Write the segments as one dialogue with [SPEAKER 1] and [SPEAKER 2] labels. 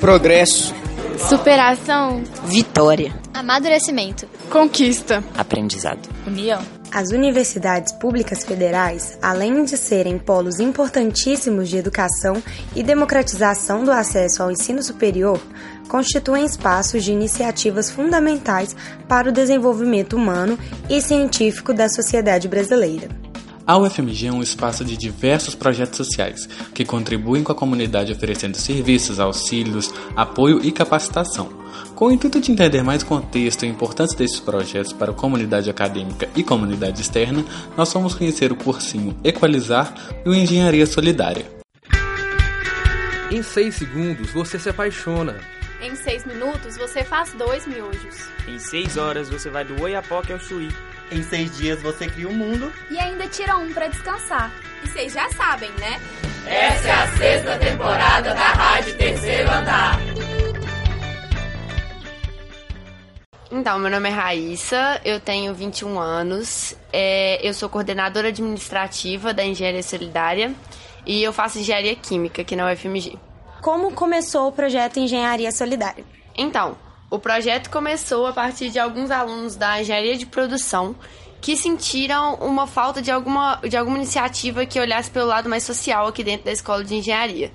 [SPEAKER 1] progresso,
[SPEAKER 2] superação,
[SPEAKER 3] vitória,
[SPEAKER 4] amadurecimento,
[SPEAKER 2] conquista,
[SPEAKER 3] aprendizado,
[SPEAKER 5] união.
[SPEAKER 6] As universidades públicas federais, além de serem polos importantíssimos de educação e democratização do acesso ao ensino superior, constituem espaços de iniciativas fundamentais para o desenvolvimento humano e científico da sociedade brasileira.
[SPEAKER 7] A UFMG é um espaço de diversos projetos sociais que contribuem com a comunidade oferecendo serviços, auxílios, apoio e capacitação. Com o intuito de entender mais o contexto e a importância desses projetos para a comunidade acadêmica e comunidade externa, nós vamos conhecer o cursinho Equalizar e o Engenharia Solidária.
[SPEAKER 8] Em 6 segundos você se apaixona.
[SPEAKER 9] Em 6 minutos você faz dois miojos.
[SPEAKER 10] Em 6 horas você vai do Oiapoque ao Chuí.
[SPEAKER 11] Em seis dias você cria o um mundo.
[SPEAKER 12] E ainda tira um para descansar.
[SPEAKER 13] E vocês já sabem, né?
[SPEAKER 14] Essa é a sexta temporada da Rádio Terceiro Andar.
[SPEAKER 15] Então, meu nome é Raíssa, eu tenho 21 anos, é, eu sou coordenadora administrativa da Engenharia Solidária e eu faço engenharia química aqui na UFMG.
[SPEAKER 6] Como começou o projeto Engenharia Solidária?
[SPEAKER 15] Então, o projeto começou a partir de alguns alunos da engenharia de produção que sentiram uma falta de alguma, de alguma iniciativa que olhasse pelo lado mais social aqui dentro da escola de engenharia.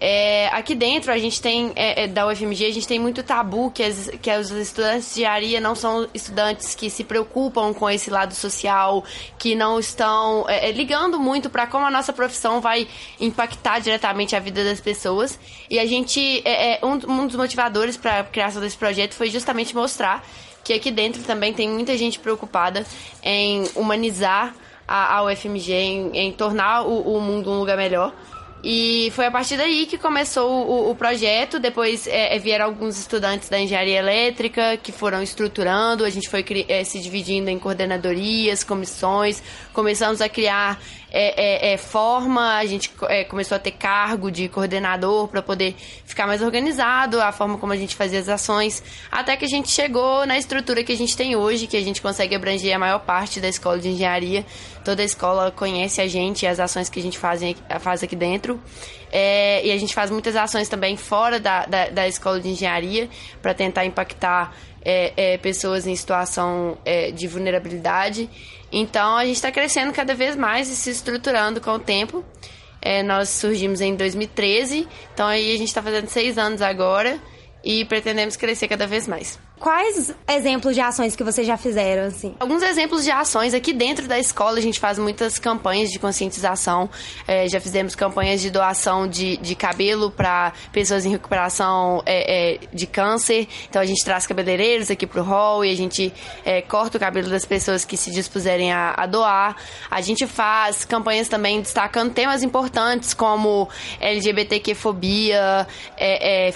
[SPEAKER 15] É, aqui dentro a gente tem, é, é da UFMG, a gente tem muito tabu que, as, que os estudantes de engenharia não são estudantes que se preocupam com esse lado social, que não estão é, é ligando muito para como a nossa profissão vai impactar diretamente a vida das pessoas. E a gente, é, um, um dos motivadores para a criação desse projeto foi justamente mostrar que aqui dentro também tem muita gente preocupada em humanizar a, a UFMG, em, em tornar o, o mundo um lugar melhor. E foi a partir daí que começou o, o projeto. Depois é, é, vieram alguns estudantes da engenharia elétrica que foram estruturando. A gente foi é, se dividindo em coordenadorias, comissões. Começamos a criar é, é, é, forma, a gente começou a ter cargo de coordenador para poder ficar mais organizado, a forma como a gente fazia as ações, até que a gente chegou na estrutura que a gente tem hoje, que a gente consegue abranger a maior parte da escola de engenharia. Toda a escola conhece a gente e as ações que a gente faz, faz aqui dentro. É, e a gente faz muitas ações também fora da, da, da escola de engenharia para tentar impactar é, é, pessoas em situação é, de vulnerabilidade. Então a gente está crescendo cada vez mais e se estruturando com o tempo. É, nós surgimos em 2013, então aí a gente está fazendo seis anos agora e pretendemos crescer cada vez mais.
[SPEAKER 6] Quais exemplos de ações que vocês já fizeram, assim?
[SPEAKER 15] Alguns exemplos de ações aqui dentro da escola, a gente faz muitas campanhas de conscientização. É, já fizemos campanhas de doação de, de cabelo para pessoas em recuperação é, é, de câncer. Então a gente traz cabeleireiros aqui pro hall e a gente é, corta o cabelo das pessoas que se dispuserem a, a doar. A gente faz campanhas também destacando temas importantes como LGBTQ-fobia, é,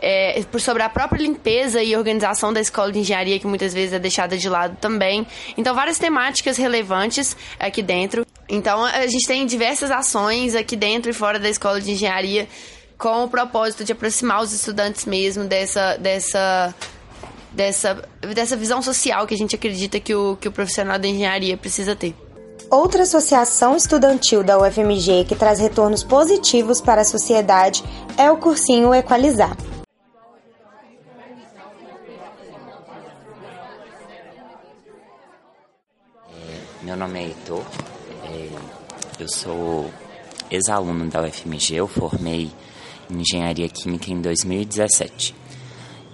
[SPEAKER 15] é, é, sobre a própria limpeza e organização da escola de engenharia, que muitas vezes é deixada de lado também. Então, várias temáticas relevantes aqui dentro. Então, a gente tem diversas ações aqui dentro e fora da escola de engenharia com o propósito de aproximar os estudantes mesmo dessa, dessa, dessa, dessa visão social que a gente acredita que o, que o profissional da engenharia precisa ter.
[SPEAKER 6] Outra associação estudantil da UFMG que traz retornos positivos para a sociedade é o cursinho Equalizar.
[SPEAKER 3] Meu nome é Heitor, é, eu sou ex-aluno da UFMG, eu formei em Engenharia Química em 2017.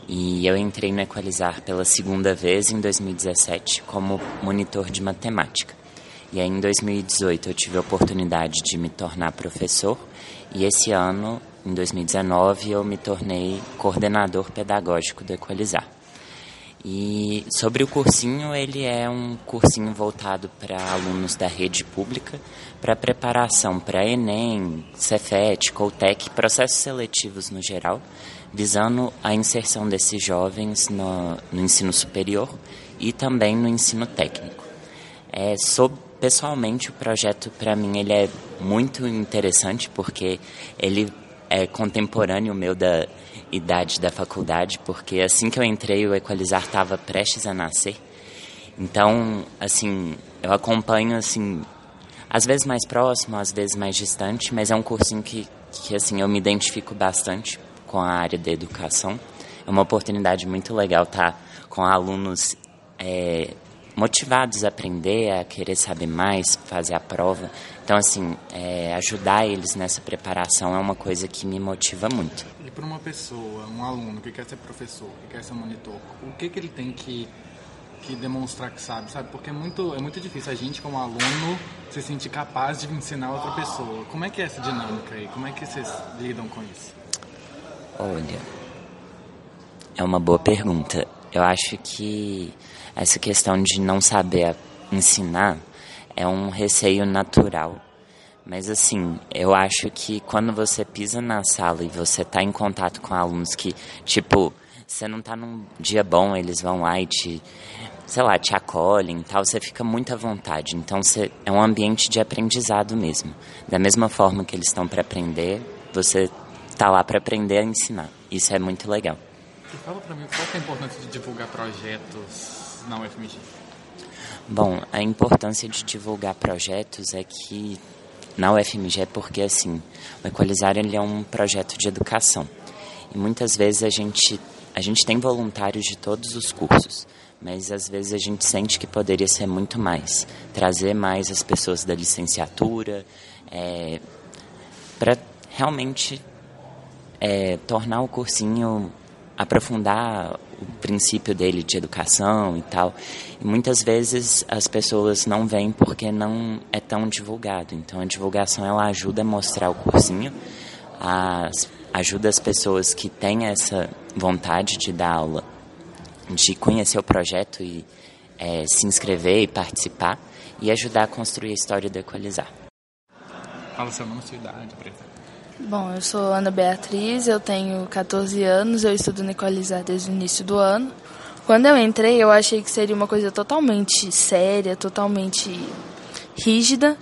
[SPEAKER 3] E eu entrei no Equalizar pela segunda vez em 2017 como monitor de matemática. E aí em 2018 eu tive a oportunidade de me tornar professor e esse ano, em 2019, eu me tornei coordenador pedagógico do Equalizar. E sobre o cursinho, ele é um cursinho voltado para alunos da rede pública, para preparação para Enem, Cefet, Coltec, processos seletivos no geral, visando a inserção desses jovens no, no ensino superior e também no ensino técnico. É, sobre, pessoalmente, o projeto para mim ele é muito interessante porque ele é contemporâneo meu da idade da faculdade, porque assim que eu entrei o Equalizar estava prestes a nascer. Então, assim, eu acompanho assim às vezes mais próximo, às vezes mais distante, mas é um cursinho que, que assim, eu me identifico bastante com a área da educação. É uma oportunidade muito legal estar com alunos é, motivados a aprender, a querer saber mais, fazer a prova. Então, assim, é, ajudar eles nessa preparação é uma coisa que me motiva muito.
[SPEAKER 7] Para uma pessoa, um aluno que quer ser professor, que quer ser monitor, o que, que ele tem que, que demonstrar que sabe, sabe? Porque é muito, é muito difícil a gente, como aluno, se sentir capaz de ensinar outra pessoa. Como é que é essa dinâmica aí? Como é que vocês lidam com isso?
[SPEAKER 3] Olha, é uma boa pergunta. Eu acho que essa questão de não saber ensinar é um receio natural. Mas assim, eu acho que quando você pisa na sala e você está em contato com alunos que, tipo, você não está num dia bom, eles vão lá e te, sei lá, te acolhem e tal, você fica muito à vontade. Então você, é um ambiente de aprendizado mesmo. Da mesma forma que eles estão para aprender, você está lá para aprender a ensinar. Isso é muito legal.
[SPEAKER 7] E fala para mim, qual é a importância de divulgar projetos na UFMG?
[SPEAKER 3] Bom, a importância de divulgar projetos é que na UFMG porque assim, o Equalizar ele é um projeto de educação. E muitas vezes a gente a gente tem voluntários de todos os cursos, mas às vezes a gente sente que poderia ser muito mais, trazer mais as pessoas da licenciatura, é, para realmente é, tornar o cursinho aprofundar o princípio dele de educação e tal. E muitas vezes as pessoas não vêm porque não é tão divulgado. Então a divulgação ela ajuda a mostrar o cursinho, as, ajuda as pessoas que têm essa vontade de dar aula, de conhecer o projeto e é, se inscrever e participar e ajudar a construir a história do Equalizar.
[SPEAKER 7] Fala seu nome, sua idade,
[SPEAKER 2] Bom, eu sou Ana Beatriz, eu tenho 14 anos, eu estudo no Equalizar desde o início do ano. Quando eu entrei, eu achei que seria uma coisa totalmente séria, totalmente rígida,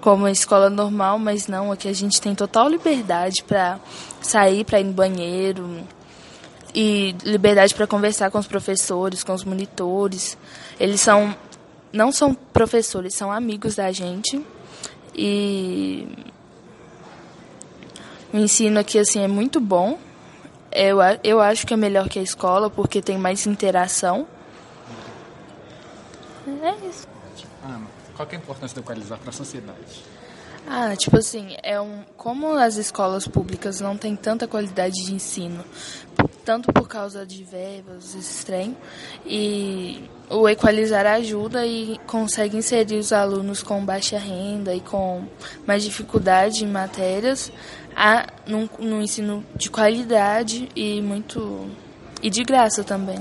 [SPEAKER 2] como a escola normal, mas não, aqui a gente tem total liberdade para sair, para ir no banheiro e liberdade para conversar com os professores, com os monitores. Eles são não são professores, são amigos da gente. E o ensino aqui assim é muito bom. Eu, eu acho que é melhor que a escola porque tem mais interação. É isso.
[SPEAKER 7] Ana, qual é a importância do equalizar para a sociedade?
[SPEAKER 2] Ah, tipo assim, é um, como as escolas públicas não têm tanta qualidade de ensino, tanto por causa de verbas, esse trem, e o equalizar ajuda e consegue inserir os alunos com baixa renda e com mais dificuldade em matérias a, num, num ensino de qualidade e muito e de graça também.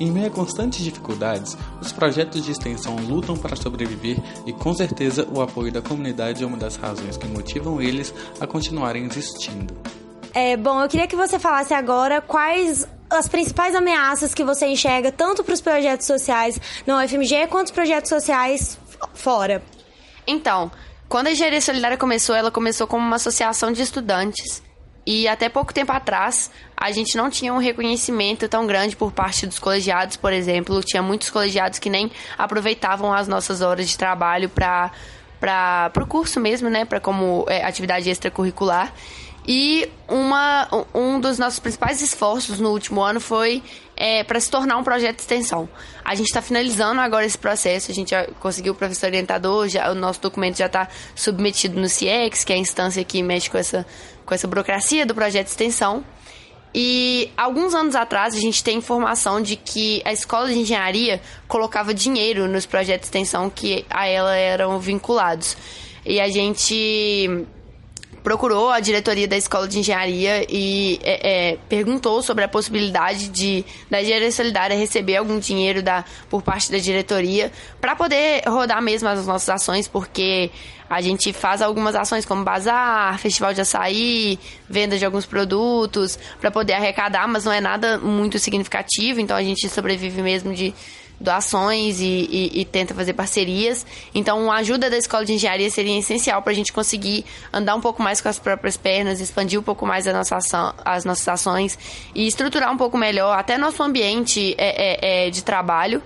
[SPEAKER 7] Em meio a constantes dificuldades, os projetos de extensão lutam para sobreviver e, com certeza, o apoio da comunidade é uma das razões que motivam eles a continuarem existindo.
[SPEAKER 6] É, bom, eu queria que você falasse agora quais as principais ameaças que você enxerga tanto para os projetos sociais na UFMG quanto os projetos sociais fora.
[SPEAKER 15] Então, quando a Engenharia Solidária começou, ela começou como uma associação de estudantes e até pouco tempo atrás, a gente não tinha um reconhecimento tão grande por parte dos colegiados, por exemplo. Tinha muitos colegiados que nem aproveitavam as nossas horas de trabalho para para o curso mesmo, né, para como é, atividade extracurricular. E uma, um dos nossos principais esforços no último ano foi é, para se tornar um projeto de extensão. A gente está finalizando agora esse processo, a gente já conseguiu o professor orientador, já, o nosso documento já está submetido no CIEX, que é a instância que mexe com essa, com essa burocracia do projeto de extensão. E alguns anos atrás a gente tem informação de que a escola de engenharia colocava dinheiro nos projetos de extensão que a ela eram vinculados. E a gente procurou a diretoria da escola de engenharia e é, é, perguntou sobre a possibilidade de da engenharia solidária receber algum dinheiro da, por parte da diretoria para poder rodar mesmo as nossas ações, porque a gente faz algumas ações como bazar, festival de açaí, venda de alguns produtos, para poder arrecadar, mas não é nada muito significativo, então a gente sobrevive mesmo de doações e, e, e, tenta fazer parcerias. Então, a ajuda da escola de engenharia seria essencial para a gente conseguir andar um pouco mais com as próprias pernas, expandir um pouco mais a nossa ação, as nossas ações e estruturar um pouco melhor até nosso ambiente é, é, é de trabalho.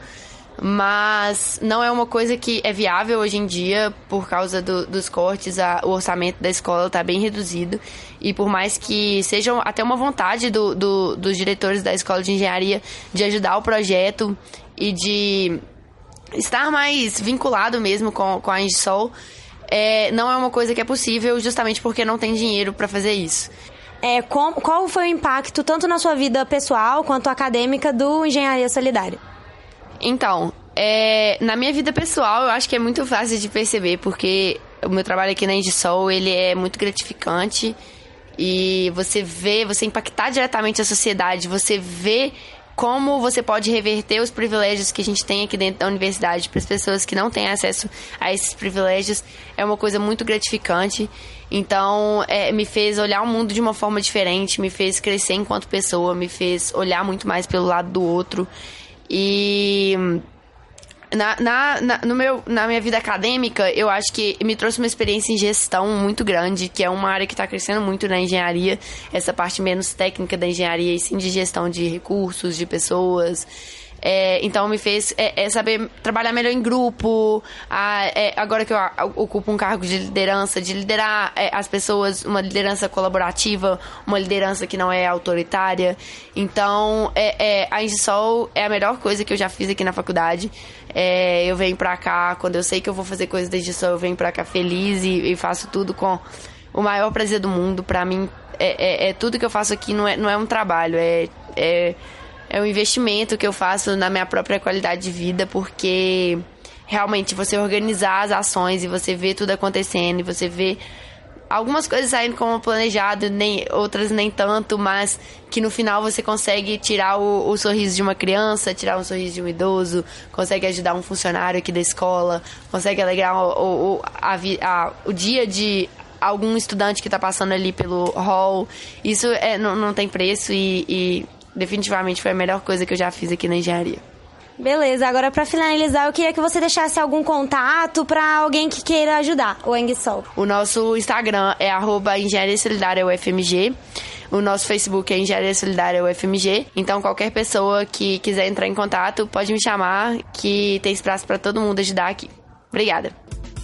[SPEAKER 15] mas não é uma coisa que é viável hoje em dia por causa do, dos cortes. A, o orçamento da escola está bem reduzido e por mais que seja até uma vontade do, do, dos diretores da escola de engenharia de ajudar o projeto e de estar mais vinculado mesmo com, com a Engisol, é, não é uma coisa que é possível justamente porque não tem dinheiro para fazer isso.
[SPEAKER 6] É, com, qual foi o impacto, tanto na sua vida pessoal quanto acadêmica, do Engenharia Solidária?
[SPEAKER 15] Então, é, na minha vida pessoal, eu acho que é muito fácil de perceber, porque o meu trabalho aqui na Indisol, ele é muito gratificante e você vê, você impactar diretamente a sociedade, você vê como você pode reverter os privilégios que a gente tem aqui dentro da universidade para as pessoas que não têm acesso a esses privilégios é uma coisa muito gratificante. Então, é, me fez olhar o mundo de uma forma diferente, me fez crescer enquanto pessoa, me fez olhar muito mais pelo lado do outro. E na, na, na, no meu, na minha vida acadêmica, eu acho que me trouxe uma experiência em gestão muito grande, que é uma área que está crescendo muito na engenharia, essa parte menos técnica da engenharia, e sim de gestão de recursos, de pessoas. É, então me fez é, é saber trabalhar melhor em grupo. A, é, agora que eu ocupo um cargo de liderança, de liderar é, as pessoas, uma liderança colaborativa, uma liderança que não é autoritária. Então é, a Ingisol é a melhor coisa que eu já fiz aqui na faculdade. eu venho pra cá, quando eu sei que eu vou fazer coisas da Ingisol, eu venho pra cá feliz e, e faço tudo com o maior prazer do mundo. Pra mim, é, tudo que eu faço aqui não é, não é um trabalho, é, é um investimento que eu faço na minha própria qualidade de vida, porque realmente você organizar as ações e você ver tudo acontecendo e você vê algumas coisas saindo como planejado, nem outras nem tanto, mas que no final você consegue tirar o, o, sorriso de uma criança, tirar um sorriso de um idoso, consegue ajudar um funcionário aqui da escola, consegue alegrar o, o, a, a, o dia de algum estudante que está passando ali pelo hall. Isso é, não, não tem preço e, e definitivamente foi a melhor coisa que eu já fiz aqui na engenharia.
[SPEAKER 6] Beleza, agora para finalizar, eu queria que você deixasse algum contato para alguém que queira ajudar o Enguisol.
[SPEAKER 15] O nosso Instagram é arroba Engenharia Solidária UFMG. O nosso Facebook é Engenharia Solidária UFMG. Então, qualquer pessoa que quiser entrar em contato, pode me chamar, que tem espaço para todo mundo ajudar aqui. Obrigada.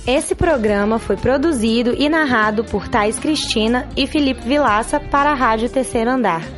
[SPEAKER 6] Esse programa foi produzido e narrado por Thais Cristina e Felipe Vilaça para a Rádio Terceiro Andar.